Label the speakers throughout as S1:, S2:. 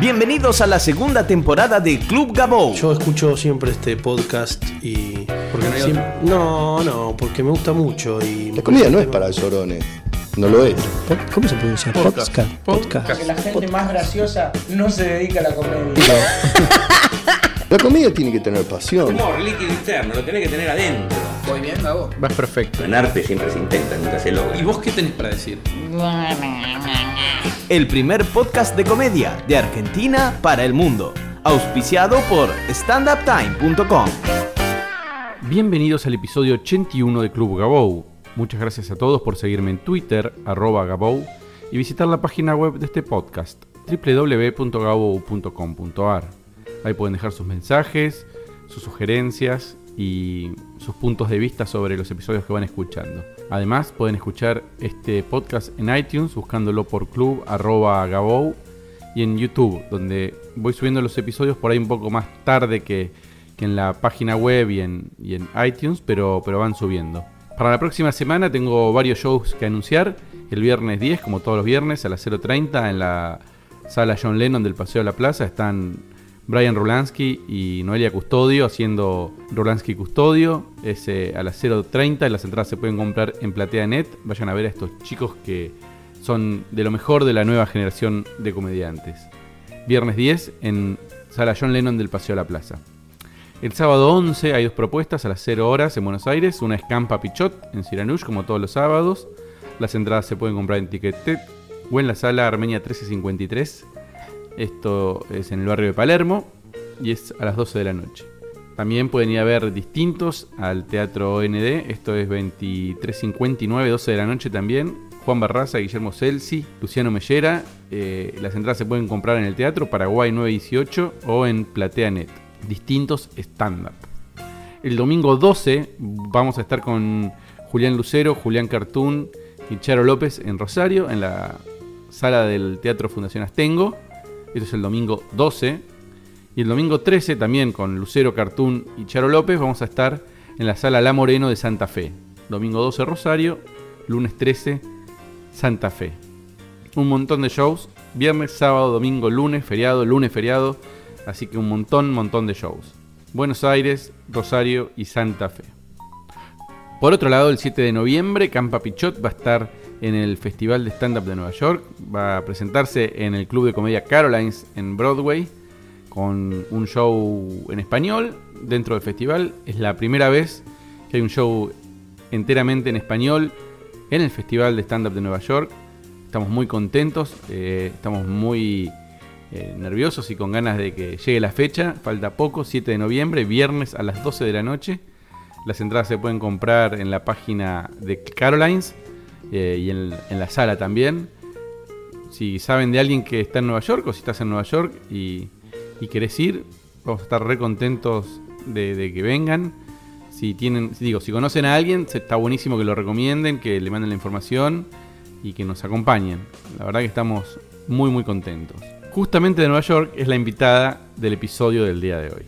S1: Bienvenidos a la segunda temporada de Club Gabou.
S2: Yo escucho siempre este podcast y.
S3: Porque no hay
S2: Siem-
S3: otra.
S2: No, no, porque me gusta mucho y.
S4: La comida no es para llorones. No lo es.
S5: ¿Cómo se pronuncia?
S3: Podcast.
S5: Podcast.
S3: Podcast.
S5: Podcast.
S6: Que la gente más graciosa no se dedica a la comedia.
S4: La comida tiene que tener pasión.
S7: Humor líquido interno, lo tenés que tener adentro.
S6: Voy bien, Gabo.
S3: Vas perfecto.
S7: En arte siempre se intenta, nunca se logra.
S3: ¿Y vos qué tenés para decir?
S1: El primer podcast de comedia de Argentina para el mundo. Auspiciado por standuptime.com.
S8: Bienvenidos al episodio 81 de Club Gabou. Muchas gracias a todos por seguirme en Twitter, arroba Gabou, y visitar la página web de este podcast, www.gabou.com.ar. Ahí pueden dejar sus mensajes, sus sugerencias y sus puntos de vista sobre los episodios que van escuchando. Además, pueden escuchar este podcast en iTunes buscándolo por club y en YouTube, donde voy subiendo los episodios por ahí un poco más tarde que, que en la página web y en, y en iTunes, pero, pero van subiendo. Para la próxima semana tengo varios shows que anunciar. El viernes 10, como todos los viernes, a las 0.30 en la sala John Lennon del Paseo de la Plaza están Brian Rolansky y Noelia Custodio haciendo Rolansky Custodio. Es eh, a las 0.30, las entradas se pueden comprar en PlateaNet. Vayan a ver a estos chicos que son de lo mejor de la nueva generación de comediantes. Viernes 10 en Sala John Lennon del Paseo de la Plaza. El sábado 11 hay dos propuestas a las 0 horas en Buenos Aires. Una es Campa Pichot en Siranush, como todos los sábados. Las entradas se pueden comprar en Ticketet o en la sala Armenia 1353. Esto es en el barrio de Palermo y es a las 12 de la noche. También pueden ir a ver distintos al Teatro OND. Esto es 2359, 12 de la noche también. Juan Barraza, Guillermo Celsi, Luciano Mellera. Eh, las entradas se pueden comprar en el Teatro Paraguay 918 o en PlateaNet. Distintos stand-up. El domingo 12 vamos a estar con Julián Lucero, Julián Cartoon y Charo López en Rosario, en la sala del Teatro Fundación Astengo. Esto es el domingo 12. Y el domingo 13 también con Lucero Cartoon y Charo López vamos a estar en la sala La Moreno de Santa Fe. Domingo 12 Rosario, lunes 13 Santa Fe. Un montón de shows, viernes, sábado, domingo, lunes, feriado, lunes, feriado. Así que un montón, montón de shows. Buenos Aires, Rosario y Santa Fe. Por otro lado, el 7 de noviembre, Campa Pichot va a estar en el Festival de Stand-Up de Nueva York. Va a presentarse en el Club de Comedia Carolines en Broadway con un show en español dentro del festival. Es la primera vez que hay un show enteramente en español en el Festival de Stand-Up de Nueva York. Estamos muy contentos, eh, estamos muy eh, nerviosos y con ganas de que llegue la fecha. Falta poco, 7 de noviembre, viernes a las 12 de la noche. Las entradas se pueden comprar en la página de Carolines eh, y en, la sala también. Si saben de alguien que está en Nueva York o si estás en Nueva York y, y querés ir, vamos a estar re contentos de, de que vengan. Si tienen, digo, si conocen a alguien, está buenísimo que lo recomienden, que le manden la información y que nos acompañen. La verdad que estamos muy muy contentos. Justamente de Nueva York es la invitada del episodio del día de hoy.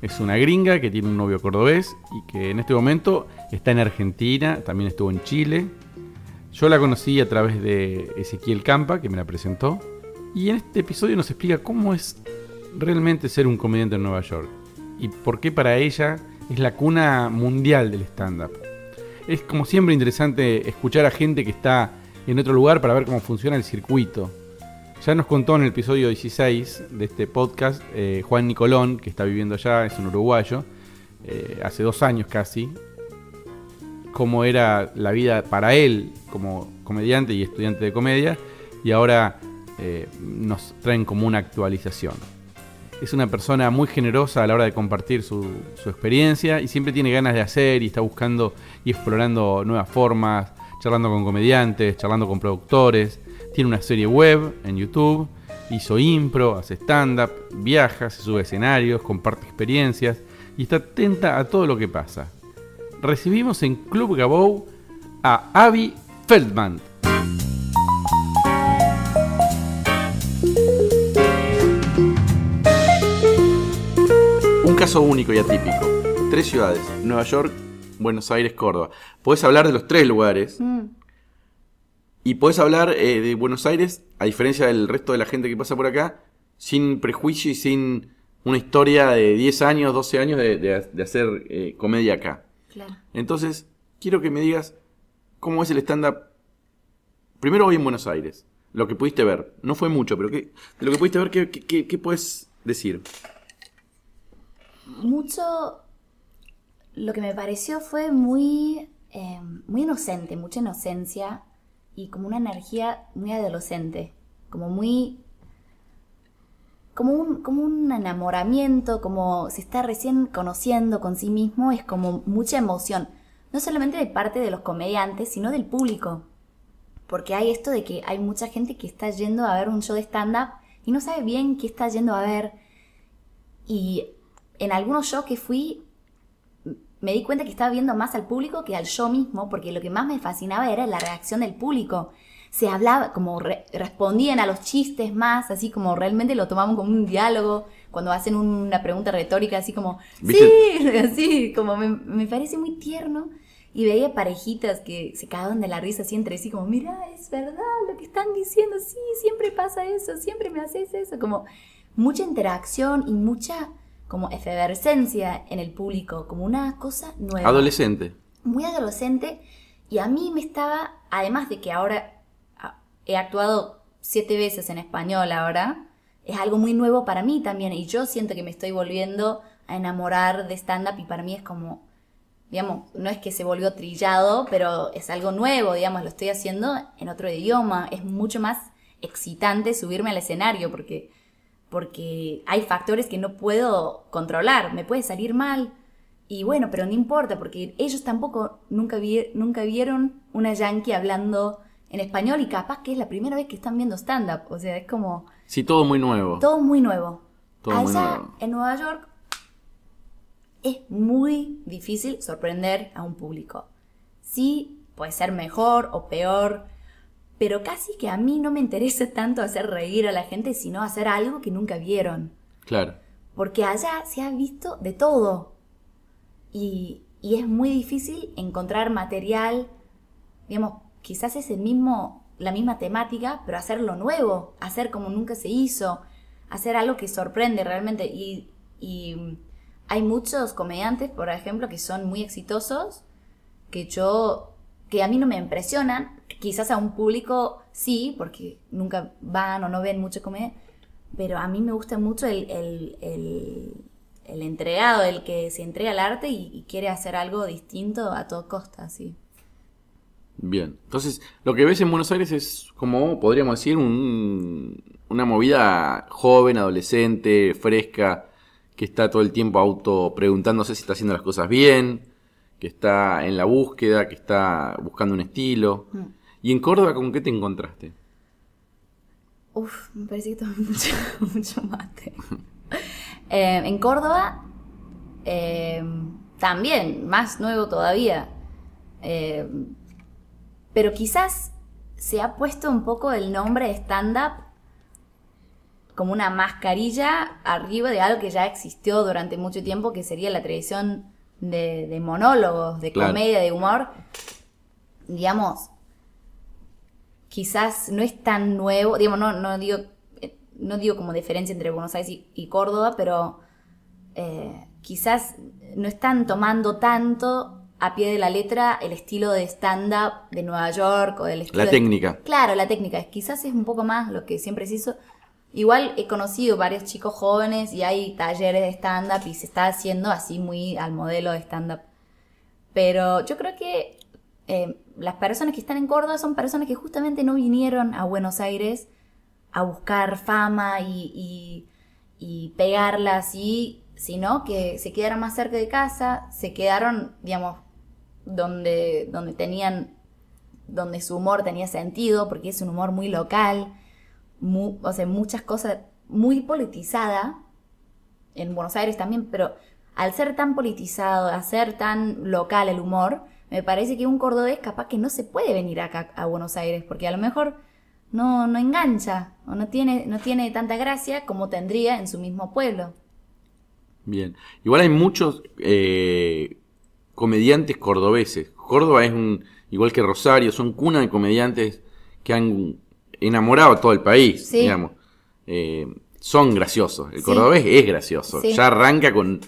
S8: Es una gringa que tiene un novio cordobés y que en este momento está en Argentina, también estuvo en Chile. Yo la conocí a través de Ezequiel Campa, que me la presentó. Y en este episodio nos explica cómo es realmente ser un comediante en Nueva York. Y por qué para ella es la cuna mundial del stand-up. Es como siempre interesante escuchar a gente que está en otro lugar para ver cómo funciona el circuito. Ya nos contó en el episodio 16 de este podcast eh, Juan Nicolón, que está viviendo allá, es un uruguayo, eh, hace dos años casi, cómo era la vida para él como comediante y estudiante de comedia, y ahora eh, nos traen como una actualización. Es una persona muy generosa a la hora de compartir su, experiencia y siempre tiene ganas de hacer y está buscando y explorando nuevas formas, charlando con comediantes, charlando con productores. Tiene una serie web en YouTube, hizo impro, hace stand-up, viaja, se sube escenarios, comparte experiencias y está atenta a todo lo que pasa. Recibimos en Club Gabou a Abby Feldman. Un caso único y atípico. Tres ciudades, Nueva York, Buenos Aires, Córdoba. Podés hablar de los tres lugares. Y podés hablar eh, de Buenos Aires, a diferencia del resto de la gente que pasa por acá,
S5: sin prejuicio y sin una historia de 10 años, 12 años de, de- de hacer eh, comedia acá.
S3: Claro.
S5: Entonces, quiero que me digas cómo es el stand-up. Primero hoy en Buenos Aires, lo que pudiste ver. No fue mucho, pero ¿qué, de lo que pudiste ver, ¿qué, qué, qué- puedes decir?
S3: Mucho. Lo que me pareció fue muy. eh, muy inocente, mucha inocencia y como una energía muy adolescente. Como muy. Como un, como un enamoramiento, como se está recién conociendo con sí mismo, es como mucha emoción. No solamente de parte de los comediantes, sino del público. Porque hay esto de que hay mucha gente que está yendo a ver un show de stand-up y no sabe bien qué está yendo a ver. Y en algunos shows que fui, me di cuenta que estaba viendo más al público que al show mismo, porque lo que más me fascinaba era la reacción del público. Se hablaba, como re- respondían a los chistes más, así como realmente lo tomaban como un diálogo, cuando hacen una pregunta retórica, así como,
S5: ¿Viste?
S3: sí, así, como me, me parece muy tierno. Y veía parejitas que se cagaban de la risa así entre sí, como, mira, es verdad lo que están diciendo, sí, siempre pasa eso, siempre me haces eso, como mucha interacción y mucha como efervescencia en el público, como una cosa nueva.
S5: Adolescente.
S3: muy adolescente y a mí me estaba, además de que ahora ah, he actuado siete veces en español ahora, es algo muy nuevo para mí también y yo siento que me estoy volviendo a enamorar de stand-up y para mí es como, digamos, no es que se volvió trillado, pero es algo nuevo, digamos, lo estoy haciendo en otro idioma, es mucho más excitante subirme al escenario porque porque hay factores que no puedo controlar, me puede salir mal. Y bueno, pero no importa, porque ellos tampoco nunca, vi- nunca vieron una yankee hablando en español y capaz que es la primera vez que están viendo stand-up. O sea, es como
S5: Sí, todo muy nuevo.
S3: todo muy nuevo.
S5: Todo muy
S3: Allá
S5: nuevo.
S3: en Nueva York es muy difícil sorprender a un público. Sí, puede ser mejor o peor, pero casi que a mí no me interesa tanto hacer reír a la gente, sino hacer algo que nunca vieron.
S5: Claro.
S3: Porque allá se ha visto de todo. Y, y es muy difícil encontrar material, digamos, quizás es el mismo, la misma temática, pero hacerlo nuevo, hacer como nunca se hizo, hacer algo que sorprende realmente. Y, y hay muchos comediantes, por ejemplo, que son muy exitosos, que yo, que a mí no me impresionan, quizás a un público sí, porque nunca van o no ven mucho comedia, pero a mí me gusta mucho el, el, el, entregado, el que se entrega al arte y, quiere hacer algo distinto a toda costa, sí.
S5: Bien. Entonces, lo que ves en Buenos Aires es como, podríamos decir, un- una movida joven, adolescente, fresca, que está todo el tiempo auto preguntándose si está haciendo las cosas bien, que está en la búsqueda, que está buscando un estilo. ¿Y en Córdoba con qué te encontraste?
S3: Uf, me parece que tomé mucho, mucho mate. Eh, en Córdoba, eh, también, más nuevo todavía. Eh, pero quizás se ha puesto un poco el nombre de stand-up como una mascarilla arriba de algo que ya existió durante mucho tiempo, que sería la tradición de, de monólogos, de
S5: Claro.
S3: comedia, de humor. Digamos, quizás no es tan nuevo, digamos, no, no digo, no digo como diferencia entre Buenos Aires y, y Córdoba, pero eh, quizás no están tomando tanto a pie de la letra el estilo de stand-up de Nueva York o del estilo
S5: La
S3: de-
S5: técnica.
S3: Claro, la técnica. Quizás es un poco más lo que siempre se hizo. Igual he conocido varios chicos jóvenes y hay talleres de stand-up y se está haciendo así muy al modelo de stand-up. Pero yo creo que eh, las personas que están en Córdoba son personas que justamente no vinieron a Buenos Aires a buscar fama y, y, y pegarla así, sino que se quedaron más cerca de casa, se quedaron, digamos, donde, donde tenían, donde su humor tenía sentido, porque es un humor muy local, mu- o sea, muchas cosas, muy politizada, en Buenos Aires también, pero al ser tan politizado, a ser tan local el humor, me parece que un cordobés capaz que no se puede venir acá a Buenos Aires, porque a lo mejor no, no engancha, o no tiene, no tiene tanta gracia como tendría en su mismo pueblo.
S5: Bien. Igual hay muchos eh, comediantes cordobeses. Córdoba es un, igual que Rosario, son cuna de comediantes que han enamorado a todo el país,
S3: Sí.
S5: digamos. Eh, son graciosos. El
S3: Sí.
S5: cordobés es gracioso.
S3: Sí.
S5: Ya arranca con,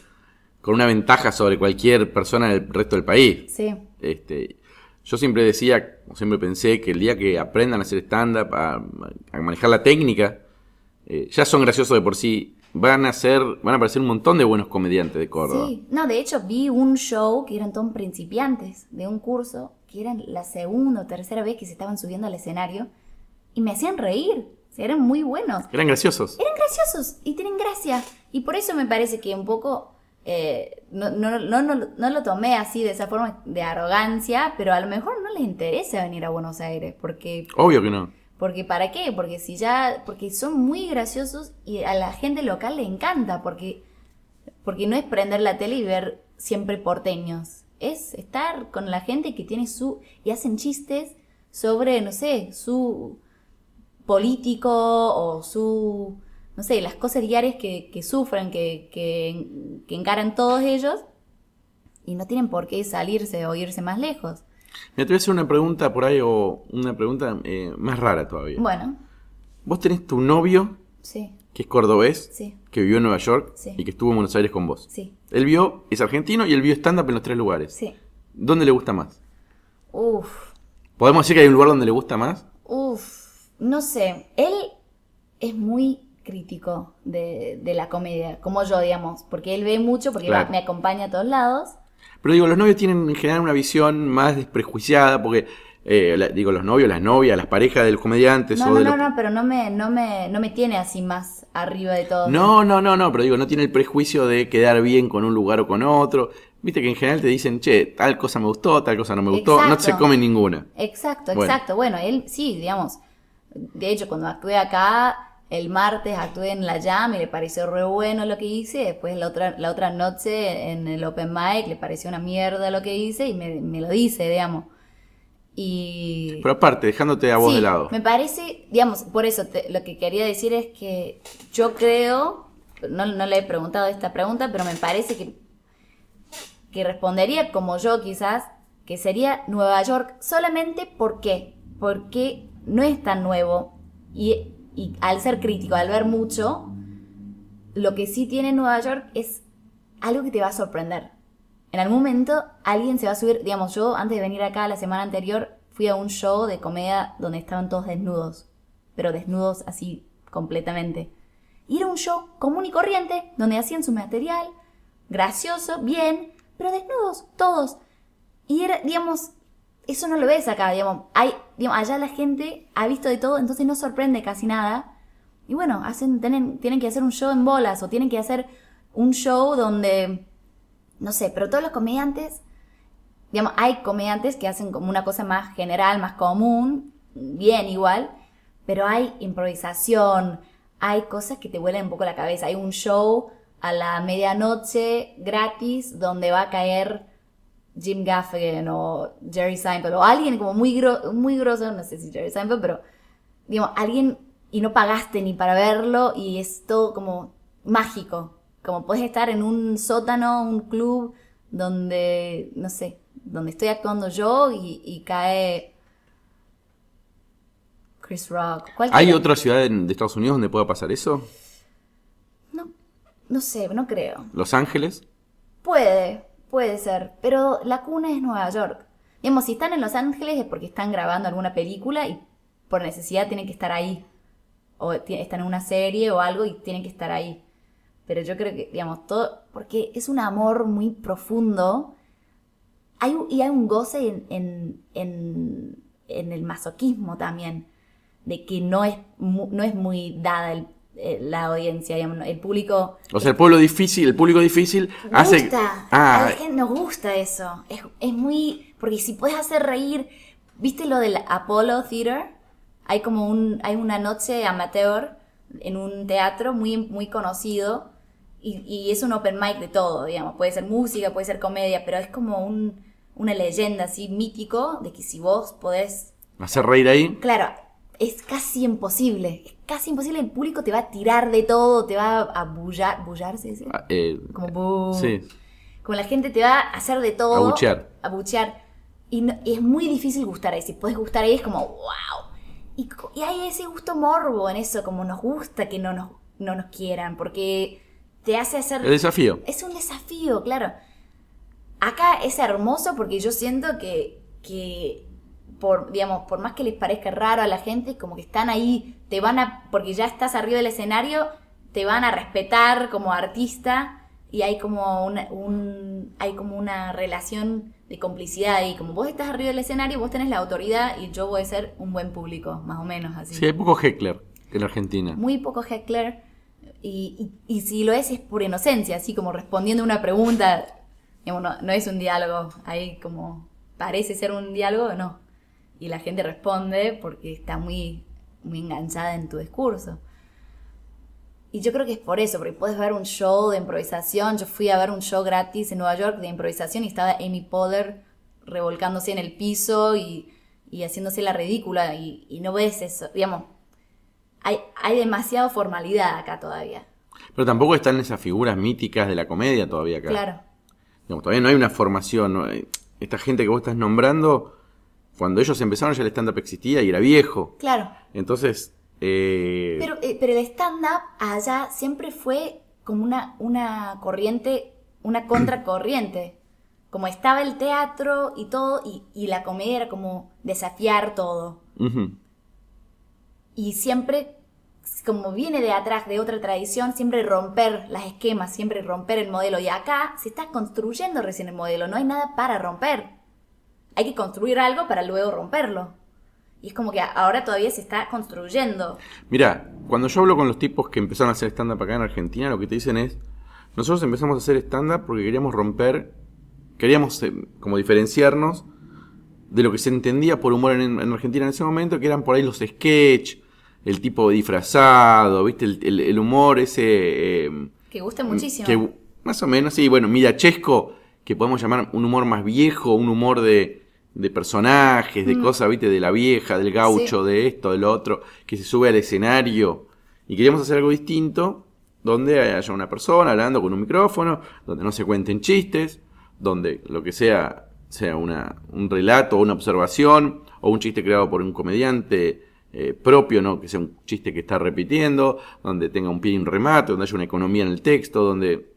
S5: con una ventaja sobre cualquier persona del resto del país.
S3: Sí.
S5: Este, yo siempre decía, o siempre pensé, que el día que aprendan a hacer stand-up, a, a manejar la técnica, eh, ya son graciosos de por sí. Van a ser, van a aparecer un montón de buenos comediantes de Córdoba.
S3: Sí, no, de hecho vi un show que eran todos principiantes de un curso, que eran la segunda o tercera vez que se estaban subiendo al escenario y me hacían reír, o sea, eran muy buenos.
S5: Eran graciosos.
S3: Eran graciosos y tienen gracia. Y por eso me parece que un poco eh, no, no, no, no, no lo tomé así de esa forma de arrogancia, pero a lo mejor no les interesa venir a Buenos Aires, porque
S5: Obvio que no.
S3: porque ¿para qué? Porque si ya, porque son muy graciosos y a la gente local le encanta, porque, porque no es prender la tele y ver siempre porteños, es estar con la gente que tiene su, y hacen chistes sobre, no sé, su político o su, no sé, las cosas diarias que, que sufren, que, que, que encaran todos ellos, y no tienen por qué salirse o irse más lejos.
S5: Me te voy a hacer una pregunta por ahí, o una pregunta eh, más rara todavía.
S3: Bueno,
S5: Vos tenés tu novio,
S3: sí,
S5: que es cordobés,
S3: sí,
S5: que vivió en Nueva York
S3: Sí.
S5: y que estuvo en Buenos Aires con vos.
S3: sí,
S5: Él vio, es argentino y él vio stand-up en los tres lugares.
S3: sí.
S5: ¿Dónde le gusta más?
S3: Uf,
S5: ¿Podemos decir que hay un lugar donde le gusta más?
S3: Uf, no sé, él es muy crítico de, de la comedia, como yo, digamos, porque él ve mucho, porque
S5: Claro.
S3: me acompaña a todos lados.
S5: Pero digo, los novios tienen en general una visión más desprejuiciada, porque, eh, la- digo, los novios, las novias, las parejas de los comediantes
S3: No,
S5: o
S3: no,
S5: de
S3: no,
S5: los-
S3: no, pero no me, no, me, no me tiene así más arriba de todo.
S5: No, no, no, no, pero digo, no tiene el prejuicio de quedar bien con un lugar o con otro. Viste que en general te dicen, che, tal cosa me gustó, tal cosa no me gustó, no se come ninguna.
S3: Exacto,
S5: Bueno.
S3: exacto. Bueno, él sí, digamos. De hecho, cuando actué acá, el martes actué en la Jam y le pareció re bueno lo que hice. Después la otra, la otra noche en el Open Mic le pareció una mierda lo que hice y me, me lo dice, digamos. Y...
S5: Pero aparte, dejándote a vos
S3: Sí,
S5: de lado.
S3: Me parece, digamos, por eso te- lo que quería decir es que yo creo, no, no le he preguntado esta pregunta, pero me parece que, que respondería como yo quizás, que sería Nueva York solamente ¿por qué? Porque no es tan nuevo y, al ser crítico, al ver mucho, lo que sí tiene Nueva York es algo que te va a sorprender. En algún momento alguien se va a subir, digamos, yo antes de venir acá la semana anterior fui a un show de comedia donde estaban todos desnudos, pero desnudos así completamente. Y era un show común y corriente, donde hacían su material, gracioso, bien, pero desnudos, todos. Y era, digamos, eso no lo ves acá, digamos, hay, digamos, allá la gente ha visto de todo, entonces no sorprende casi nada. Y bueno, hacen, tienen, tienen que hacer un show en bolas o tienen que hacer un show donde, no sé, pero todos los comediantes, digamos, hay comediantes que hacen como una cosa más general, más común, bien igual, pero hay improvisación, hay cosas que te vuelan un poco la cabeza. Hay un show a la medianoche gratis donde va a caer Jim Gaffigan o Jerry Seinfeld o alguien como muy, gro- muy grosso, no sé si Jerry Seinfeld, pero digamos, alguien y no pagaste ni para verlo y es todo como mágico. Como puedes estar en un sótano, un club donde, no sé, donde estoy actuando yo y, y cae Chris Rock.
S5: ¿Hay otra ciudad en- de Estados Unidos donde pueda pasar eso?
S3: No, no sé, no creo.
S5: ¿Los Ángeles?
S3: Puede, puede ser, pero la cuna es Nueva York. Digamos, si están en Los Ángeles es porque están grabando alguna película y por necesidad tienen que estar ahí. O están en una serie o algo y tienen que estar ahí. Pero yo creo que, digamos, todo, porque es un amor muy profundo. Hay, y hay un goce en, en, en, en el masoquismo también, de que no es, no es muy dada el- la audiencia, digamos, el público
S5: O sea, el pueblo difícil, el público difícil hace...
S3: gusta.
S5: Ah,
S3: A la gente nos gusta eso. Es, es muy. Porque si puedes hacer reír. ¿Viste lo del Apollo Theater? Hay como un. Hay una noche amateur en un teatro muy, muy conocido. Y, y es un open mic de todo, digamos. Puede ser música, puede ser comedia, pero es como un, una leyenda así mítico de que si vos podés
S5: hacer reír ahí.
S3: Claro, es casi imposible. Es casi imposible. El público te va a tirar de todo, te va a bullar. ¿Bullar se dice?
S5: Ah, eh,
S3: Como bu.
S5: sí.
S3: Como la gente te va a hacer de todo.
S5: Abuchear.
S3: Abuchear. Y, no- y es muy difícil gustar ahí. Si puedes gustar ahí es como, wow. Y, y hay ese gusto morbo en eso, como nos gusta que no nos. no nos quieran, porque te hace hacer...
S5: El desafío.
S3: Es un desafío, claro. Acá es hermoso porque yo siento que, que por, digamos, por más que les parezca raro a la gente, como que están ahí, te van a, porque ya estás arriba del escenario, te van a respetar como artista y hay como una, un, hay como una relación de complicidad y como vos estás arriba del escenario, vos tenés la autoridad y yo voy a ser un buen público, más o menos así.
S5: Sí, hay poco heckler en Argentina.
S3: Muy poco heckler y, y, y si lo es es por inocencia, así como respondiendo una pregunta, digamos, no, no es un diálogo, ahí como parece ser un diálogo, no. Y la gente responde porque está muy, muy enganchada en tu discurso. Y yo creo que es por eso, porque puedes ver un show de improvisación. Yo fui a ver un show gratis en Nueva York de improvisación y estaba Amy Poehler revolcándose en el piso y, y haciéndose la ridícula. Y, y no ves eso. Digamos, hay, hay demasiada formalidad acá todavía.
S5: Pero tampoco están esas figuras míticas de la comedia todavía acá.
S3: Claro.
S5: Digamos, todavía no hay una formación. ¿no? Esta gente que vos estás nombrando, cuando ellos empezaron ya el stand-up existía y era viejo.
S3: Claro.
S5: Entonces, eh,
S3: Pero, eh, pero el stand-up allá siempre fue como una, una corriente, una contracorriente. Como estaba el teatro y todo, y, y la comedia era como desafiar todo. Y siempre, como viene de atrás de otra tradición, siempre romper las esquemas, siempre romper el modelo. Y acá se está construyendo recién el modelo, no hay nada para romper. Hay que construir algo para luego romperlo. Y es como que ahora todavía se está construyendo.
S5: Mira, cuando yo hablo con los tipos que empezaron a hacer stand-up acá en Argentina, lo que te dicen es, nosotros empezamos a hacer stand-up porque queríamos romper, queríamos eh, como diferenciarnos de lo que se entendía por humor en, en Argentina en ese momento, que eran por ahí los sketch, el tipo disfrazado, ¿viste? El, el- el humor ese... eh,
S3: Que gusta muchísimo.
S5: que más o menos, sí, bueno, mirachesco, que podemos llamar un humor más viejo, un humor de, de personajes, de cosas, viste, de la vieja, del gaucho,
S3: Mm. Sí.
S5: de esto, del otro, que se sube al escenario. Y queríamos hacer algo distinto, donde haya una persona hablando con un micrófono, donde no se cuenten chistes, donde lo que sea sea una, un relato o una observación, o un chiste creado por un comediante eh, propio, ¿no? que sea un chiste que está repitiendo, donde tenga un pie y un remate, donde haya una economía en el texto, donde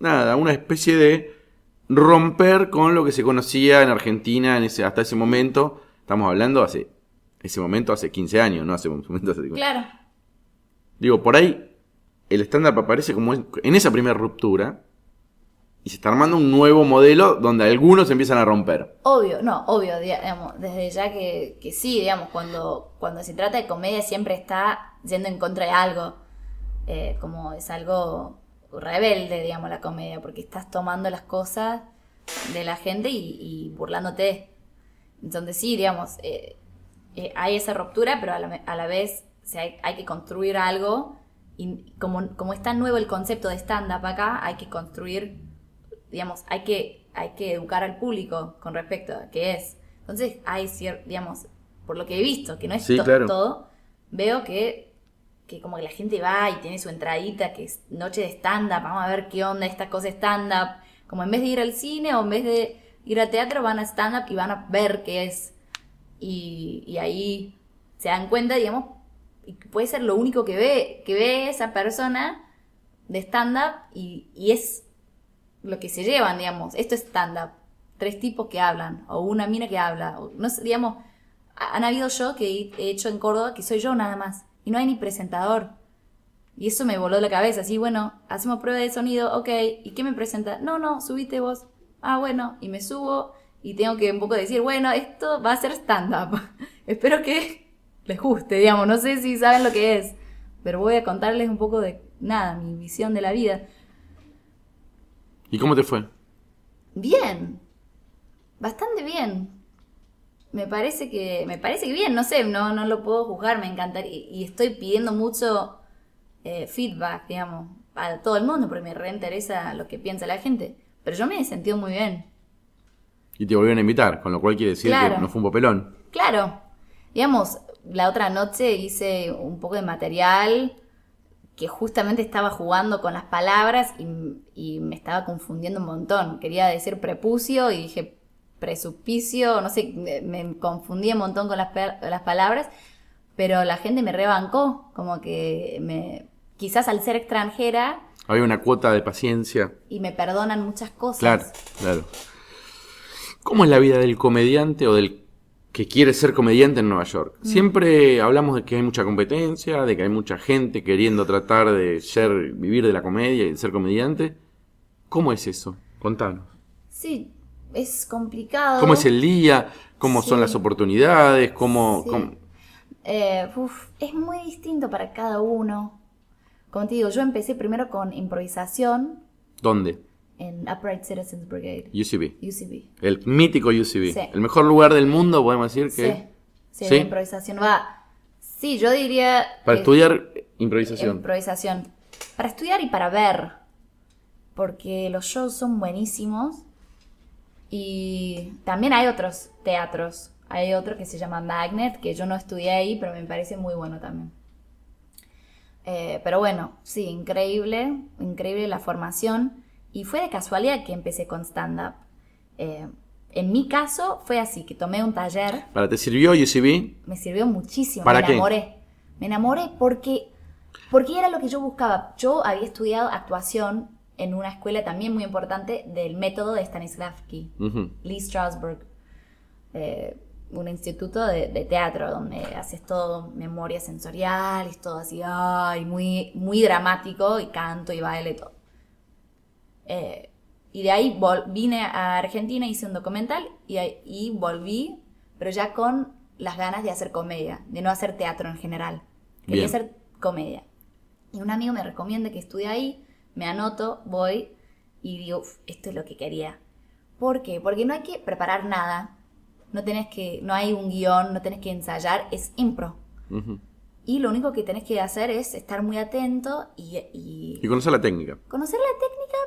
S5: nada, una especie de romper con lo que se conocía en Argentina en ese, hasta ese momento. Estamos hablando hace ese momento hace 15 años, no hace un momento hace
S3: Claro.
S5: Digo, por ahí el stand-up aparece como en en esa primera ruptura y se está armando un nuevo modelo donde algunos empiezan a romper.
S3: Obvio, no, obvio, digamos, desde ya que, que sí, digamos, cuando, cuando se trata de comedia siempre está yendo en contra de algo, eh, como es algo rebelde, digamos, la comedia, porque estás tomando las cosas de la gente y, y burlándote. Entonces sí, digamos, eh, eh, hay esa ruptura, pero a la, a la vez o sea, hay, hay que construir algo y como, como es tan nuevo el concepto de stand-up acá, hay que construir digamos, hay que, hay que educar al público con respecto a qué es. Entonces, hay cierto, digamos, por lo que he visto, que no es
S5: Sí,
S3: to-
S5: claro.
S3: todo, veo que, que como que la gente va y tiene su entradita, que es noche de stand-up, vamos a ver qué onda esta cosa stand-up. Como en vez de ir al cine o en vez de ir al teatro, van a stand-up y van a ver qué es. Y, ahí se dan cuenta, digamos, y puede ser lo único que ve, que ve esa persona de stand-up y, y es lo que se llevan, digamos. Esto es stand-up. Tres tipos que hablan, o una mina que habla, digamos, ha- han habido shows que he hecho en Córdoba que soy yo nada más, y no hay ni presentador. Y eso me voló la cabeza, así, bueno, hacemos prueba de sonido, ok, ¿y qué me presenta? No, no, subite vos. Ah, bueno, y me subo y tengo que un poco decir, bueno, esto va a ser stand-up. Espero que les guste, digamos, no sé si saben lo que es, pero voy a contarles un poco de, nada, mi visión de la vida.
S5: ¿Y cómo te fue?
S3: Bien. Bastante bien. Me parece que. Me parece que bien, no sé, no, no lo puedo juzgar, me encantaría. Y y estoy pidiendo mucho eh, feedback, digamos, a todo el mundo, porque me reinteresa lo que piensa la gente. Pero yo me he sentido muy bien.
S5: Y te volvieron a invitar, con lo cual quiere decir
S3: Claro.
S5: que no fue un papelón.
S3: Claro. Digamos, la otra noche hice un poco de material que justamente estaba jugando con las palabras y, y me estaba confundiendo un montón. Quería decir prepucio y dije presupicio, no sé, me, me confundí un montón con las palabras, pero la gente me rebancó, como que me, quizás al ser extranjera
S5: Había una cuota de paciencia.
S3: y me perdonan muchas cosas.
S5: Claro, claro. ¿Cómo es la vida del comediante o del que quiere ser comediante en Nueva York?
S3: Mm.
S5: Siempre hablamos de que hay mucha competencia, de que hay mucha gente queriendo tratar de ser, vivir de la comedia y de ser comediante. ¿Cómo es eso? Contanos.
S3: Sí, es complicado.
S5: ¿Cómo es el día? ¿Cómo son las oportunidades? ¿Cómo,
S3: Sí.
S5: cómo-
S3: Eh, uf, es muy distinto para cada uno. Como te digo, yo empecé primero con improvisación
S5: ¿Dónde?
S3: en Upright Citizens Brigade,
S5: UCB.
S3: UCB.
S5: El mítico UCB.
S3: Sí.
S5: El mejor lugar del mundo, podemos decir que...
S3: Sí, sí, improvisación. Va, sí, yo diría...
S5: Para estudiar improvisación.
S3: Improvisación. Para estudiar y para ver. Porque los shows son buenísimos. Y también hay otros teatros. Hay otro que se llama Magnet, que yo no estudié ahí, pero me parece muy bueno también. Eh, pero bueno, sí, increíble, increíble la formación. Y fue de casualidad que empecé con stand-up. Eh, en mi caso fue así, que tomé un taller
S5: ¿Para te sirvió UCB?
S3: me sirvió muchísimo.
S5: ¿Para
S3: me
S5: qué?
S3: enamoré. Me enamoré porque, porque era lo que yo buscaba. Yo había estudiado actuación en una escuela también muy importante del método de Stanislavski,
S5: Ujú.
S3: Lee Strasberg. Eh, un instituto de, de teatro donde haces todo memoria sensorial y todo así, ay, muy, muy dramático y canto y baile todo. Eh, y de ahí vine a Argentina, hice un documental y, y volví, pero ya con las ganas de hacer comedia, de no hacer teatro en general. Quería
S5: Bien.
S3: hacer comedia. Y un amigo me recomienda que estudie ahí, me anoto, voy y digo, "Uf, esto es lo que quería. ¿Por qué? Porque no hay que preparar nada, no tenés que, no hay un guion, no tenés que ensayar, es impro. Y lo único que tenés que hacer es estar muy atento y, y
S5: Y conocer la técnica.
S3: conocer la técnica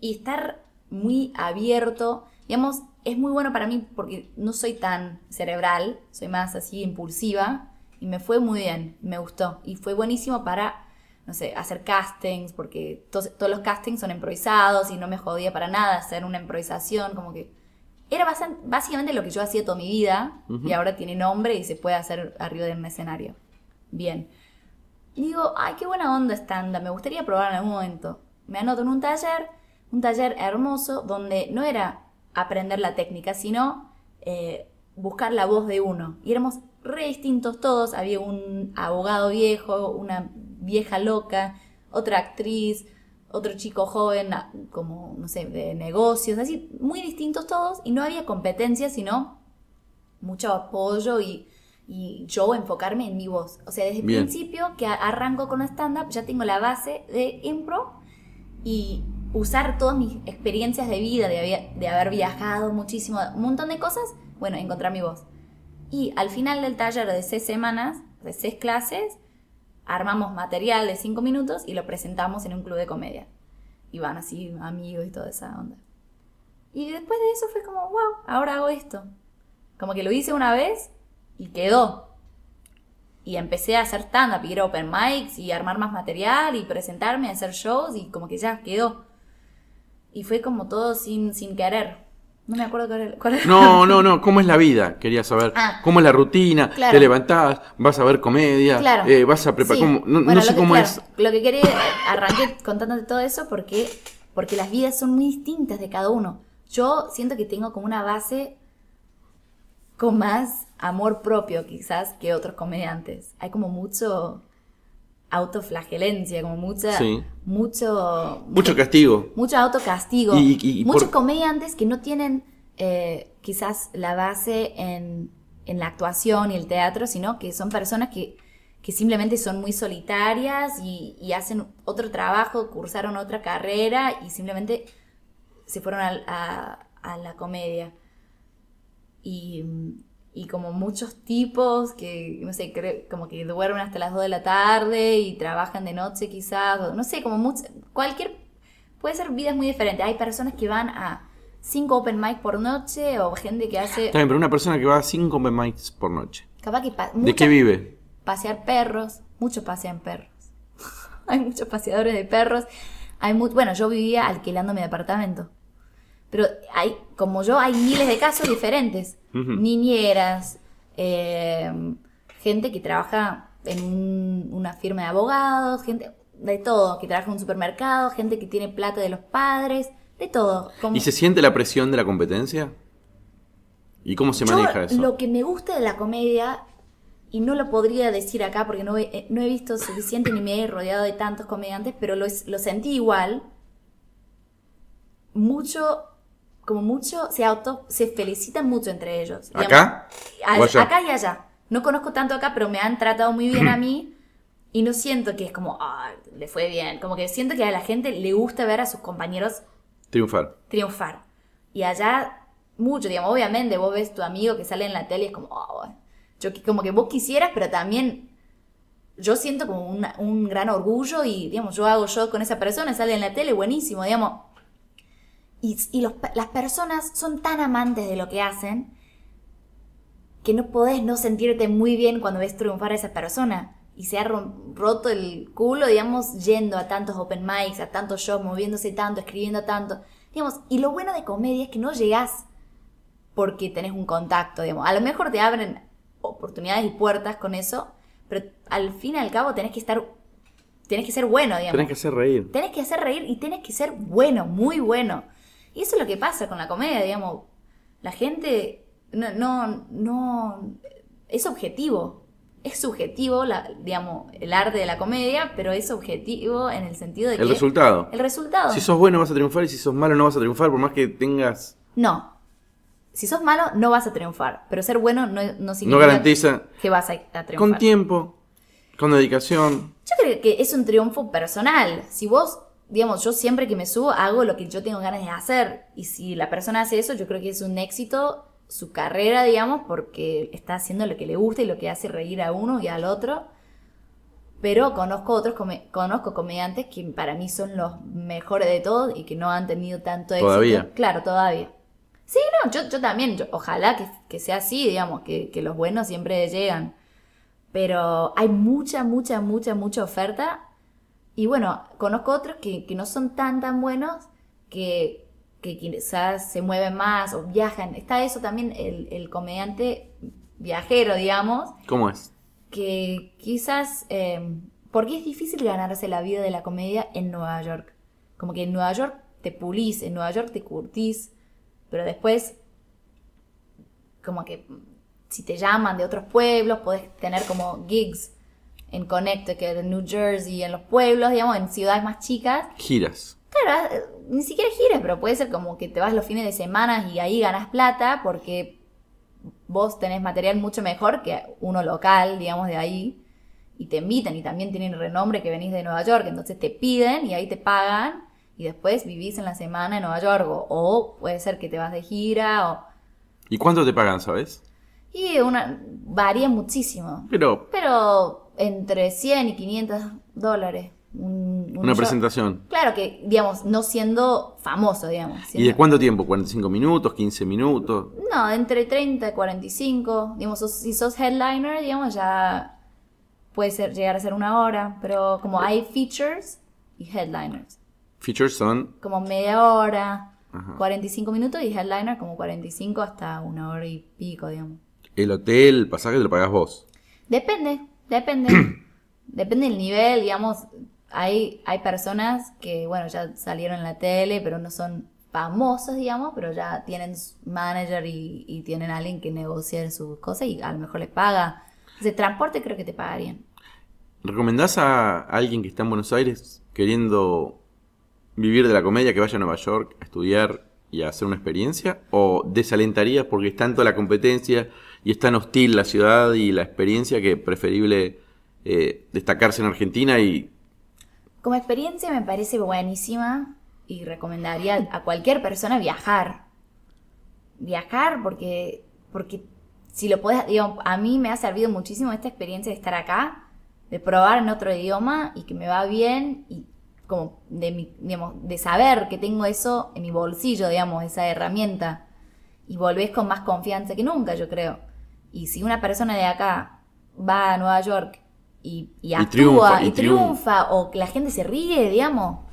S3: y estar muy abierto. Digamos, es muy bueno para mí porque no soy tan cerebral, soy más así impulsiva y me fue muy bien, me gustó. Y fue buenísimo para, no sé, hacer castings, porque todos los castings son improvisados y no me jodía para nada hacer una improvisación, como que era básicamente lo que yo hacía toda mi vida y ahora tiene nombre y se puede hacer arriba de un escenario. Bien. Digo, ay, qué buena onda stand me gustaría probar en algún momento. Me anoto en un taller, un taller hermoso, donde no era aprender la técnica, sino eh, buscar la voz de uno. Y éramos re distintos todos, había un abogado viejo, una vieja loca, otra actriz, otro chico joven, a- como, no sé, de negocios, así, muy distintos todos, y no había competencia, sino mucho apoyo y, y yo enfocarme en mi voz. O sea, desde el principio que arranco con stand-up ya tengo la base de impro y usar todas mis experiencias de vida, de, de haber viajado muchísimo, un montón de cosas, bueno, encontrar mi voz. Y al final del taller de seis semanas, de seis clases, armamos material de cinco minutos y lo presentamos en un club de comedia. Y van así amigos y toda esa onda. Y después de eso fue como, wow, ahora hago esto. Como que lo hice una vez y quedó. Y empecé a hacer stand-up, y ir open mics y armar más material y presentarme, hacer shows y como que ya quedó. Y fue como todo sin, sin querer. No me acuerdo cuál era. cuál era-
S5: No, no, no. ¿Cómo es la vida? Quería saber.
S3: Ah.
S5: ¿Cómo es la rutina?
S3: Claro.
S5: Te levantás, vas a ver comedia,
S3: Claro.
S5: eh, vas a preparar. No, sé
S3: lo que-
S5: cómo
S3: claro,
S5: es.
S3: Lo que quería, arranqué contándote todo eso porque, porque las vidas son muy distintas de cada uno. Yo siento que tengo como una base con más amor propio quizás que otros comediantes. Hay como mucho autoflagelencia, como mucha,
S5: Sí.
S3: Mucho,
S5: Mucho castigo.
S3: mucho autocastigo.
S5: Y- y- y
S3: Muchos
S5: por-
S3: comediantes que no tienen eh, quizás la base en, en la actuación y el teatro, sino que son personas que, que simplemente son muy solitarias y, y hacen otro trabajo, cursaron otra carrera y simplemente se fueron al- a, a la comedia. Y, y como muchos tipos que, no sé, creo- como que duermen hasta las 2 de la tarde y trabajan de noche quizás, o no sé, como mucho, cualquier, puede ser vidas muy diferentes. Hay personas que van a 5 open mic por noche o gente que hace,
S5: bien, pero una persona que va a 5 open mics por noche.
S3: capaz que pa-
S5: ¿De qué vive?
S3: pasear perros, muchos pasean perros. hay muchos paseadores de perros. Hay mu- bueno, yo vivía alquilando mi departamento. Pero hay, como yo, hay miles de casos diferentes. Niñeras, eh, gente que trabaja en un- una firma de abogados, gente, de todo, que trabaja en un supermercado, gente que tiene plata de los padres, de todo. Como-
S5: ¿Y se siente la presión de la competencia? ¿Y cómo se
S3: Yo
S5: maneja eso?
S3: Lo que me gusta de la comedia, y no lo podría decir acá porque no he, eh, no he visto suficiente ni me he rodeado de tantos comediantes, pero lo, lo sentí igual. Mucho, como mucho, se auto, se felicitan mucho entre ellos. Digamos,
S5: ¿Acá?
S3: a-
S5: ¿O allá?
S3: acá y allá. No conozco tanto acá, pero me han tratado muy bien a mí. Y no siento que es como, ah, le fue bien. Como que siento que a la gente le gusta ver a sus compañeros
S5: Triunfar.
S3: triunfar. Y allá, mucho, digamos, obviamente vos ves tu amigo que sale en la tele y es como, "Oh, bueno". yo como que vos quisieras, pero también yo siento como una- un gran orgullo y, digamos, yo hago yo con esa persona, sale en la tele, buenísimo, digamos. Y, y los las personas son tan amantes de lo que hacen que no podés no sentirte muy bien cuando ves triunfar a esa persona. Y se ha ro- roto el culo, digamos, yendo a tantos open mics, a tantos shows, moviéndose tanto, escribiendo tanto. Digamos, y lo bueno de comedia es que no llegás porque tenés un contacto, digamos. A lo mejor te abren oportunidades y puertas con eso, pero al fin y al cabo tenés que estar, tenés que ser bueno, digamos.
S5: Tenés que hacer reír.
S3: Tenés que hacer reír y tenés que ser bueno, muy bueno. Y eso es lo que pasa con la comedia, digamos. La gente no, no, no es objetivo. Es subjetivo, la, digamos, el arte de la comedia, pero es objetivo en el sentido de que...
S5: El resultado.
S3: El resultado.
S5: Si sos bueno vas a triunfar y si sos malo no vas a triunfar por más que tengas...
S3: No. Si sos malo, no vas a triunfar. Pero ser bueno no, no significa
S5: No garantiza...
S3: que vas a, a triunfar.
S5: Con tiempo, con dedicación.
S3: Yo creo que es un triunfo personal. Si vos, digamos, yo siempre que me subo hago lo que yo tengo ganas de hacer. Y si la persona hace eso, yo creo que es un éxito su carrera, digamos, porque está haciendo lo que le gusta y lo que hace reír a uno y al otro. Pero conozco otros come- conozco comediantes que para mí son los mejores de todos y que no han tenido tanto éxito.
S5: ¿Todavía?
S3: Claro, todavía. Sí, no, yo, yo también, yo- ojalá que, que sea así, digamos, que, que los buenos siempre llegan. Pero hay mucha, mucha, mucha, mucha oferta. Y bueno, conozco otros que, que no son tan, tan buenos, que, que quizás se mueven más o viajan. Está eso también, el, el comediante viajero, digamos,
S5: ¿Cómo es?
S3: que quizás... eh, porque es difícil ganarse la vida de la comedia en Nueva York. Como que en Nueva York te pulís, en Nueva York te curtís, pero después como que si te llaman de otros pueblos, podés tener como gigs en Connecticut, en New Jersey, en los pueblos, digamos, en ciudades más chicas.
S5: Giras.
S3: Claro, eh, ni siquiera gires, pero puede ser como que te vas los fines de semana y ahí ganas plata porque vos tenés material mucho mejor que uno local, digamos, de ahí. Y te invitan y también tienen renombre que venís de Nueva York, entonces te piden y ahí te pagan y después vivís en la semana en Nueva York. O, o puede ser que te vas de gira o...
S5: ¿Y cuánto te pagan, sabes?
S3: Y una, varía muchísimo.
S5: Pero
S3: Pero entre 100 y 500 dólares. un- un
S5: una
S3: show.
S5: presentación.
S3: Claro que, digamos, no siendo famoso, digamos.
S5: ¿Y
S3: siendo-
S5: de cuánto tiempo? ¿45 minutos? ¿15 minutos?
S3: No, entre 30 y 45. Digamos, si sos headliner, digamos, ya puede ser, llegar a ser una hora. Pero como hay features y headliners.
S5: Features son...
S3: Como media hora,
S5: Ajá.
S3: 45 minutos y headliner como 45 hasta una hora y pico, digamos.
S5: El hotel, el pasaje te lo pagás vos.
S3: Depende, depende. depende del nivel, digamos. Hay, hay personas que, bueno, ya salieron en la tele, pero no son famosos, digamos, pero ya tienen manager y, y tienen alguien que negocia sus cosas y a lo mejor les paga. De transporte creo que te pagarían.
S5: ¿Recomendás a alguien que está en Buenos Aires queriendo vivir de la comedia que vaya a Nueva York a estudiar y a hacer una experiencia? ¿O desalentarías porque es tanto la competencia y es tan hostil la ciudad y la experiencia que preferible eh, destacarse en Argentina y
S3: Como experiencia me parece buenísima y recomendaría a cualquier persona viajar. Viajar porque, porque si lo puedes, digo, a mí me ha servido muchísimo esta experiencia de estar acá, de probar en otro idioma y que me va bien y como de, mi, digamos, de saber que tengo eso en mi bolsillo, digamos, esa herramienta. Y volvés con más confianza que nunca, yo creo. Y si una persona de acá va a Nueva York y, y actúa
S5: triunfa, y
S3: triunfa, o que la gente se ríe, digamos,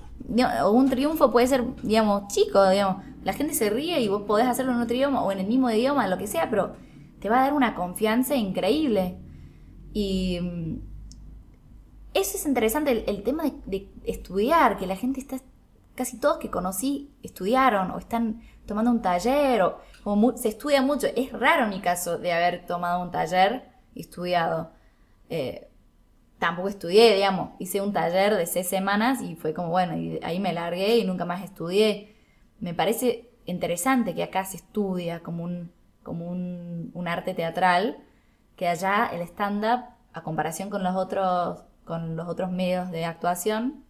S3: o un triunfo puede ser, digamos, chico, digamos, la gente se ríe y vos podés hacerlo en otro idioma o en el mismo idioma, lo que sea, pero te va a dar una confianza increíble. Y, eso es interesante, el, el tema de, de estudiar, que la gente está, casi todos que conocí estudiaron o están tomando un taller o, se estudia mucho. Es raro mi caso de haber tomado un taller y estudiado. Eh, tampoco estudié, digamos, hice un taller de seis semanas y fue como, bueno, y ahí me largué y nunca más estudié. Me parece interesante que acá se estudia como un, como un, un arte teatral, que allá el stand-up, a comparación con los otros, con los otros medios de actuación,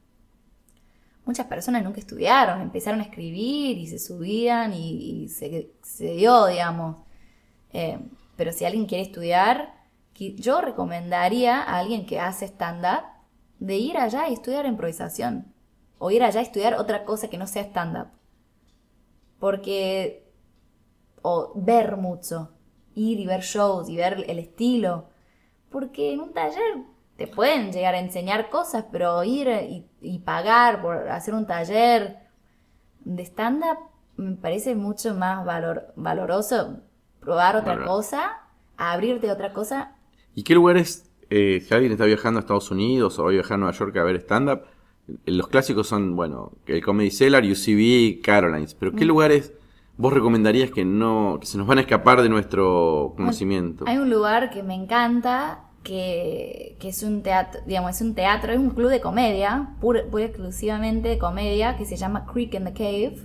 S3: muchas personas nunca estudiaron, empezaron a escribir y se subían y, y se, dio, digamos. Eh, pero si alguien quiere estudiar, yo recomendaría a alguien que hace stand-up de ir allá y estudiar improvisación. O ir allá a estudiar otra cosa que no sea stand-up. Porque... O ver mucho. Ir y ver shows y ver el estilo. Porque en un taller te pueden llegar a enseñar cosas, pero ir y, y pagar por hacer un taller de stand-up me parece mucho más valor, valoroso probar otra
S5: Valor-
S3: cosa, abrirte a otra cosa.
S5: ¿Y qué lugares, eh, si alguien está viajando a Estados Unidos o va a viajar a Nueva York a ver stand-up? eh, Los clásicos son, bueno, el Comedy Cellar, UCB, Carolines. Pero
S3: Mm.
S5: ¿qué lugares vos recomendarías que no que se nos van a escapar de nuestro conocimiento?
S3: Hay un lugar que me encanta, que, que es un teatro, digamos, es un teatro, es un club de comedia, pura, pura exclusivamente de comedia, que se llama Creek in the Cave,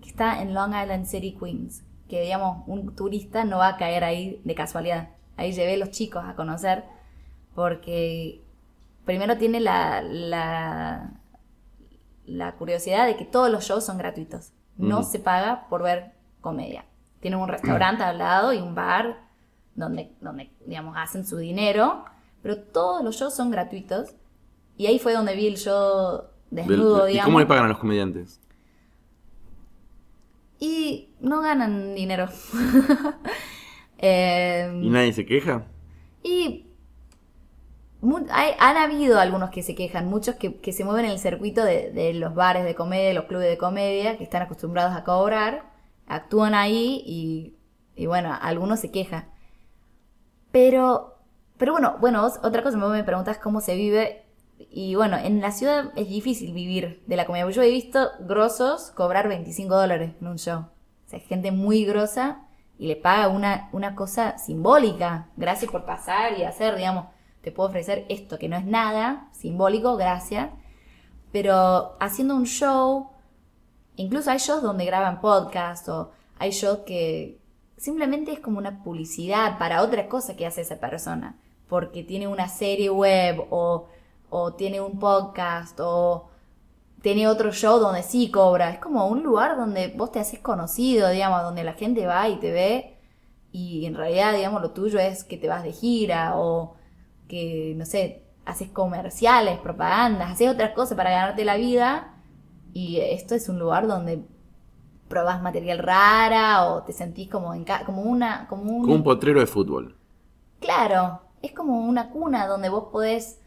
S3: que está en Long Island City, Queens. Que, digamos, un turista no va a caer ahí de casualidad. Ahí llevé a los chicos a conocer, porque primero tiene la, la, la curiosidad de que todos los shows son gratuitos. No se paga por ver comedia. Tienen un restaurante al lado y un bar donde, donde, digamos, hacen su dinero, pero todos los shows son gratuitos. Y ahí fue donde vi el show desnudo,
S5: ¿Y
S3: digamos.
S5: cómo le pagan a los comediantes?
S3: Y no ganan dinero. Eh,
S5: ¿Y nadie se queja?
S3: Y hay- han habido algunos que se quejan, muchos que, que se mueven en el circuito de, de los bares de comedia, los clubes de comedia, que están acostumbrados a cobrar, actúan ahí y, y bueno, algunos se quejan. Pero, pero bueno, bueno, vos- otra cosa, vos me preguntas cómo se vive. Y bueno, en la ciudad es difícil vivir de la comedia. Yo he visto grosos cobrar 25 dólares en un show. O sea, gente muy grosa y le paga una, una cosa simbólica. Gracias por pasar y hacer, digamos, te puedo ofrecer esto que no es nada, simbólico, gracias. Pero haciendo un show, incluso hay shows donde graban podcast o hay shows que simplemente es como una publicidad para otra cosa que hace esa persona. Porque tiene una serie web o, o tiene un podcast o tiene otro show donde sí cobra. Es como un lugar donde vos te haces conocido, digamos, donde la gente va y te ve y en realidad, digamos, lo tuyo es que te vas de gira o que, no sé, haces comerciales, propagandas, haces otras cosas para ganarte la vida y esto es un lugar donde probás material rara o te sentís como en ca- como una como un,
S5: Como un potrero de fútbol.
S3: Claro, es como una cuna donde vos podés,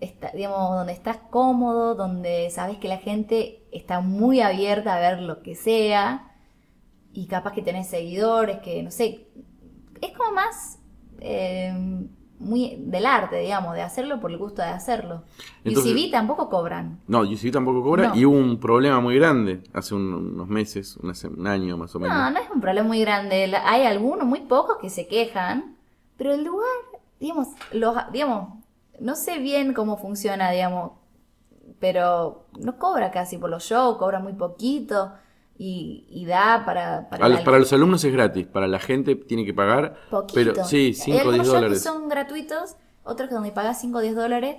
S3: esta- digamos, donde estás cómodo, donde sabes que la gente está muy abierta a ver lo que sea y capaz que tenés seguidores, que no sé, es como más eh, muy del arte, digamos, de hacerlo por el gusto de hacerlo.
S5: Entonces-
S3: UCB tampoco cobran.
S5: No, UCB tampoco cobra
S3: No.
S5: y hubo un problema muy grande hace un- unos meses, una se- un año más o menos.
S3: No, no es un problema muy grande. Hay algunos, muy pocos, que se quejan, pero el lugar, digamos, los, digamos, no sé bien cómo funciona, digamos, pero no cobra casi por los shows, cobra muy poquito y, y da para...
S5: A los- para los alumnos es gratis, para la gente tiene que pagar.
S3: Poquito.
S5: Pero sí,
S3: Hay
S5: 5 o
S3: algunos
S5: 10
S3: shows
S5: dólares.
S3: que son gratuitos, otros que donde pagas 5 o 10 dólares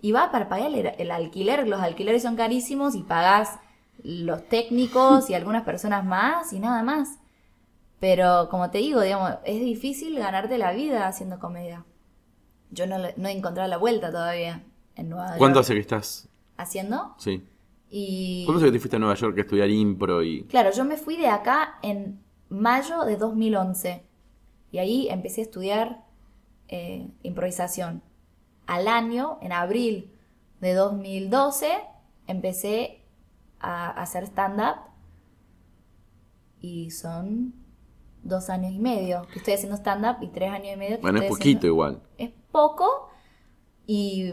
S3: y va para pagar el, el alquiler. Los alquileres son carísimos y pagas los técnicos y algunas personas más y nada más. Pero como te digo, digamos, es difícil ganarte la vida haciendo comedia. Yo no, no he encontrado la vuelta todavía en Nueva York.
S5: ¿Cuánto hace que estás?
S3: Haciendo.
S5: Sí.
S3: Y
S5: ¿Cuándo hace que te fuiste a Nueva York a estudiar impro y
S3: Claro, yo me fui de acá en mayo de 2011 y ahí empecé a estudiar eh, improvisación. Al año, en abril de 2012, empecé a hacer stand-up y son dos años y medio que estoy haciendo stand-up y tres años y medio que
S5: Bueno, es poquito
S3: haciendo-
S5: igual.
S3: es poco y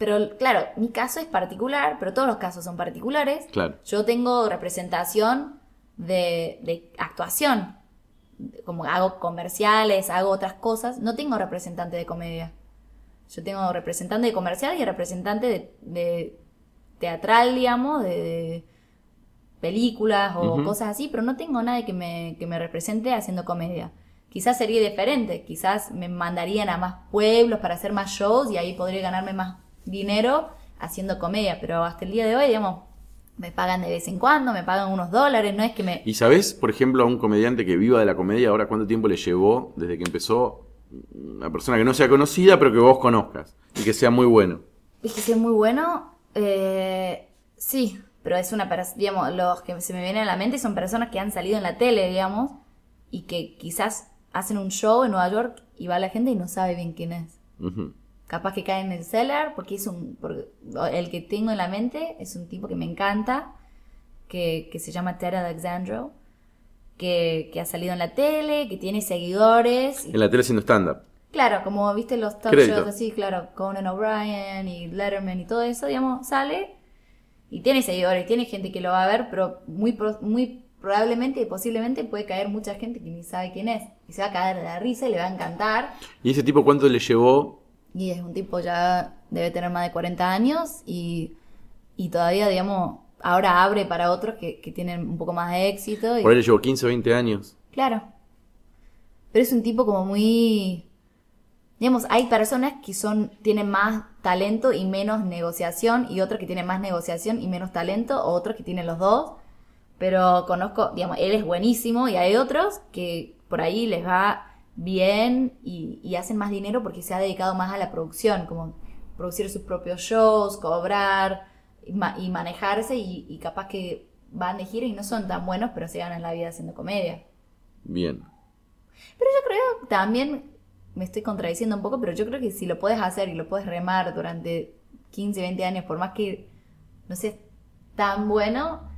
S3: Pero claro, mi caso es particular, pero todos los casos son particulares.
S5: Claro.
S3: Yo tengo representación de, de actuación. Como hago comerciales, hago otras cosas. No tengo representante de comedia. Yo tengo representante de comercial y representante de, de teatral, digamos, de, de películas o cosas así, pero no tengo nadie que me, que me represente haciendo comedia. Quizás sería diferente, quizás me mandarían a más pueblos para hacer más shows y ahí podría ganarme más dinero haciendo comedia, pero hasta el día de hoy, digamos, me pagan de vez en cuando, me pagan unos dólares, no es que me...
S5: ¿Y sabés, por ejemplo, a un comediante que viva de la comedia ahora cuánto tiempo le llevó desde que empezó una persona que no sea conocida, pero que vos conozcas y que sea muy bueno?
S3: Es que si es muy bueno, eh, sí, pero es una persona, digamos, los que se me vienen a la mente son personas que han salido en la tele, digamos, y que quizás hacen un show en Nueva York y va la gente y no sabe bien quién es.
S5: Ujú.
S3: Capaz que cae en el cellar porque es un, porque el que tengo en la mente es un tipo que me encanta, que, que se llama Ted Alexandro, que, que ha salido en la tele, que tiene seguidores. y-
S5: En la tele haciendo stand-up.
S3: Claro, como viste los talk
S5: Crédito.
S3: shows así, claro, Conan O'Brien y Letterman y todo eso, digamos, sale y tiene seguidores, tiene gente que lo va a ver, pero muy, muy probablemente y posiblemente puede caer mucha gente que ni sabe quién es y se va a caer de la risa y le va a encantar.
S5: ¿Y ese tipo cuánto le llevó?
S3: Y es un tipo ya debe tener más de 40 años y, y todavía, digamos, ahora abre para otros que, que tienen un poco más de éxito. Y,
S5: Por ahí le llevó 15 o 20 años.
S3: Claro. Pero es un tipo como muy... Digamos, hay personas que son tienen más talento y menos negociación y otros que tienen más negociación y menos talento o otros que tienen los dos. Pero conozco, digamos, él es buenísimo y hay otros que por ahí les va bien y, y hacen más dinero porque se ha dedicado más a la producción, como producir sus propios shows, cobrar y, ma- y manejarse y, y capaz que van de gira y no son tan buenos, pero se ganan la vida haciendo comedia.
S5: Bien.
S3: Pero yo creo también, me estoy contradiciendo un poco, pero yo creo que si lo puedes hacer y lo puedes remar durante 15, 20 años, por más que no seas tan bueno,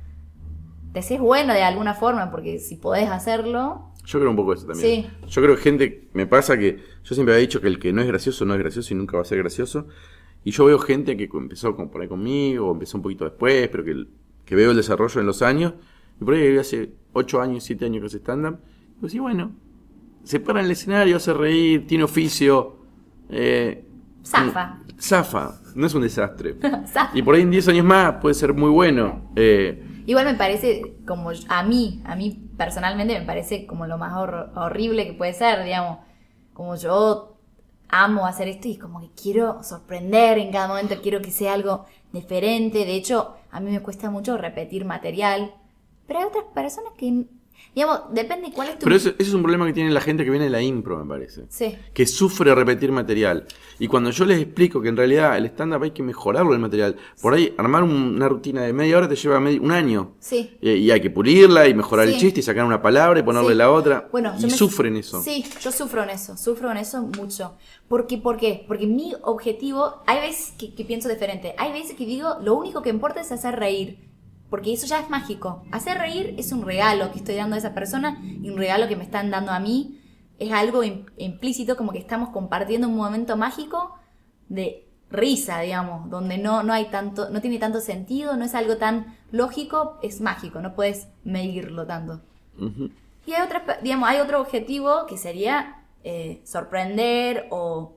S3: te seas bueno de alguna forma, porque si podés hacerlo,
S5: Yo creo un poco eso también.
S3: Sí.
S5: Yo creo que gente, me pasa que yo siempre había dicho que el que no es gracioso no es gracioso y nunca va a ser gracioso. Y yo veo gente que empezó con, por ahí conmigo, empezó un poquito después, pero que, que veo el desarrollo en los años. Y por ahí hace 8 años, 7 años que hace stand-up. Y pues sí, bueno, se para en el escenario, hace reír, tiene oficio. Eh,
S3: zafa.
S5: zafa, no es un desastre.
S3: Zafa.
S5: Y por ahí en 10 años más puede ser muy bueno. Eh,
S3: Igual me parece, como a mí, a mí personalmente me parece como lo más hor- horrible que puede ser, digamos. Como yo amo hacer esto y como que quiero sorprender en cada momento, quiero que sea algo diferente. De hecho, a mí me cuesta mucho repetir material. Pero hay otras personas que, digamos, depende cuál es tu...
S5: pero eso, eso es un problema que tiene la gente que viene de la impro, me parece.
S3: Sí,
S5: que sufre repetir material. Y cuando yo les explico que en realidad el stand-up hay que mejorarlo el material, por ahí armar un- una rutina de media hora te lleva medi- un año.
S3: sí.
S5: Y, y hay que pulirla y mejorar el
S3: Sí.
S5: chiste y sacar una palabra y ponerle
S3: Sí.
S5: la otra.
S3: Bueno,
S5: y
S3: yo me-
S5: sufren eso.
S3: Sí, yo sufro en eso, sufro en eso mucho. ¿Por qué? ¿Por qué? Porque mi objetivo, hay veces que, que pienso diferente, hay veces que digo, lo único que importa es hacer reír, porque eso ya es mágico. Hacer reír es un regalo que estoy dando a esa persona y un regalo que me están dando a mí. Es algo im- implícito, como que estamos compartiendo un momento mágico de risa, digamos, donde no, no hay tanto, no tiene tanto sentido, no es algo tan lógico, es mágico, no puedes medirlo tanto. Y hay, otras, pe- digamos, hay otro objetivo que sería eh, sorprender o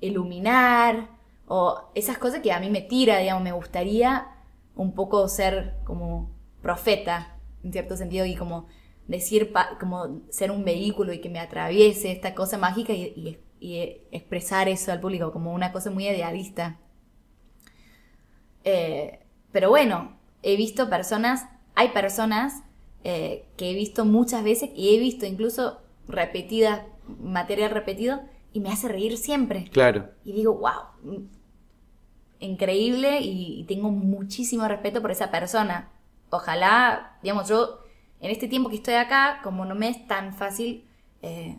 S3: iluminar o esas cosas que a mí me tira, digamos, me gustaría un poco ser como profeta en cierto sentido y como decir, como ser un vehículo y que me atraviese esta cosa mágica y, y- y expresar eso al público como una cosa muy idealista. Eh, pero bueno, he visto personas, hay personas eh, que he visto muchas veces y he visto incluso repetidas, material repetido y me hace reír siempre.
S5: Claro.
S3: Y digo, wow, increíble y, y tengo muchísimo respeto por esa persona. Ojalá, digamos, yo en este tiempo que estoy acá, como no me es tan fácil, eh,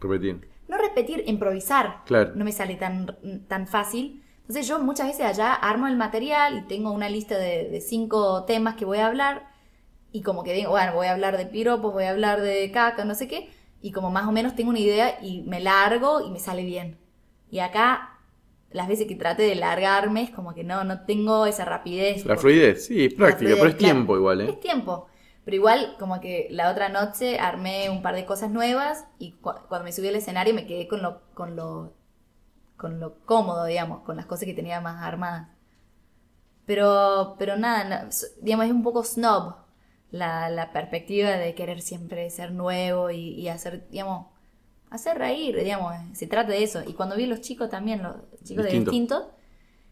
S5: Repetir.
S3: no repetir, improvisar,
S5: Claro.
S3: no me sale tan, tan fácil. Entonces yo muchas veces allá armo el material y tengo una lista de, de cinco temas que voy a hablar y como que digo, bueno, voy a hablar de piropos, voy a hablar de caca, no sé qué, y como más o menos tengo una idea y me largo y me sale bien. Y acá las veces que trate de largarme es como que no, no tengo esa rapidez.
S5: La fluidez, sí, es práctica,
S3: fluidez,
S5: pero es
S3: claro.
S5: tiempo igual, ¿eh?
S3: Es tiempo. Pero igual, como que la otra noche armé un par de cosas nuevas y cu- cuando me subí al escenario me quedé con lo, con lo, con lo cómodo, digamos, con las cosas que tenía más armadas. Pero, pero nada, no, digamos, es un poco snob la, la perspectiva de querer siempre ser nuevo y, y hacer, digamos, hacer reír, digamos, se trata de eso. Y cuando vi a los chicos también, los chicos de
S5: Distinto.
S3: distintos,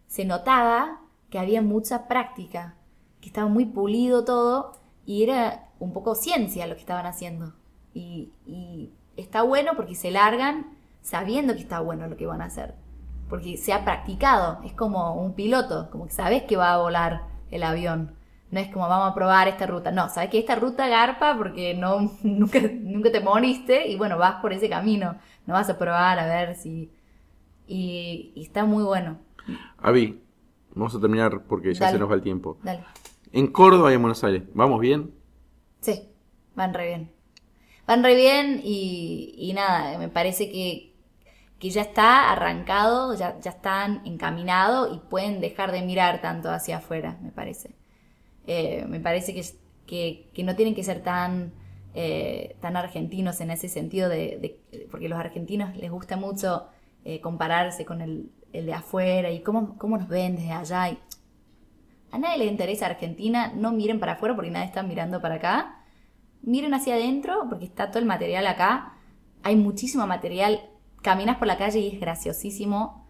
S3: se notaba que había mucha práctica, que estaba muy pulido todo y era un poco ciencia lo que estaban haciendo. Y, y está bueno porque se largan sabiendo que está bueno lo que van a hacer. Porque se ha practicado, es como un piloto, como que sabes que va a volar el avión. No es como vamos a probar esta ruta. No, sabes que esta ruta garpa porque no, nunca, nunca te moriste y bueno, vas por ese camino. No vas a probar a ver si... Y, y está muy bueno.
S5: Avi, vamos a terminar porque ya
S3: Dale.
S5: se nos va el tiempo.
S3: Dale.
S5: En Córdoba y en Buenos Aires, ¿vamos bien?
S3: Sí, van re bien. Van re bien y, y nada, me parece que, que ya está arrancado, ya, ya están encaminados y pueden dejar de mirar tanto hacia afuera, me parece. Eh, me parece que, que, no tienen que ser tan, eh, tan argentinos en ese sentido, de, de- porque los argentinos les gusta mucho eh, compararse con el, el de afuera y cómo, cómo nos ven desde allá. Y a nadie le interesa Argentina, no miren para afuera porque nadie está mirando para acá. Miren hacia adentro porque está todo el material acá. Hay muchísimo material. Caminas por la calle y es graciosísimo.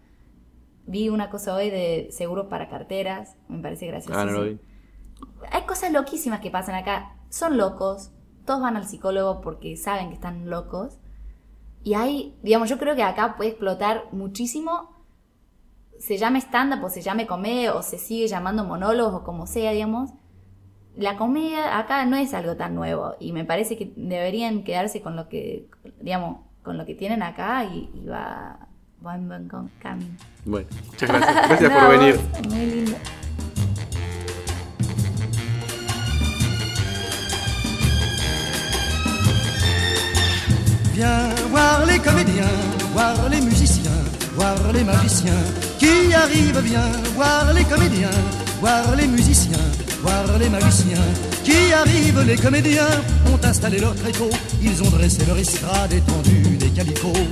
S3: Vi una cosa hoy de seguros para carteras. Me parece graciosísimo.
S5: Ah, no lo vi.
S3: Hay cosas loquísimas que pasan acá. Son locos. Todos van al psicólogo porque saben que están locos. Y hay, digamos, yo creo que acá puede explotar muchísimo. Se llame stand-up o se llame comedia o se sigue llamando monólogos o como sea, digamos. La comedia acá no es algo tan nuevo y me parece que deberían quedarse con lo que, digamos, con lo que tienen acá y, y va, va en buen camino.
S5: Bueno, muchas gracias. Gracias
S3: No,
S5: por venir.
S3: Muy lindo.
S9: Viens voir les comédiens, voir les musiciens, voir les magiciens qui arrivent. Viens voir les comédiens, voir les musiciens, voir les magiciens qui arrivent. Les comédiens ont installé leur tréteau, ils ont dressé leur estrade étendue des calicots.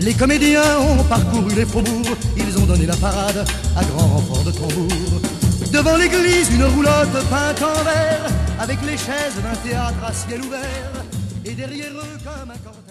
S9: Les comédiens ont parcouru les faubourgs, ils ont donné la parade à grand renfort de tambour. Devant l'église, une roulotte peinte en vert, avec les chaises d'un théâtre à ciel ouvert, et derrière eux comme un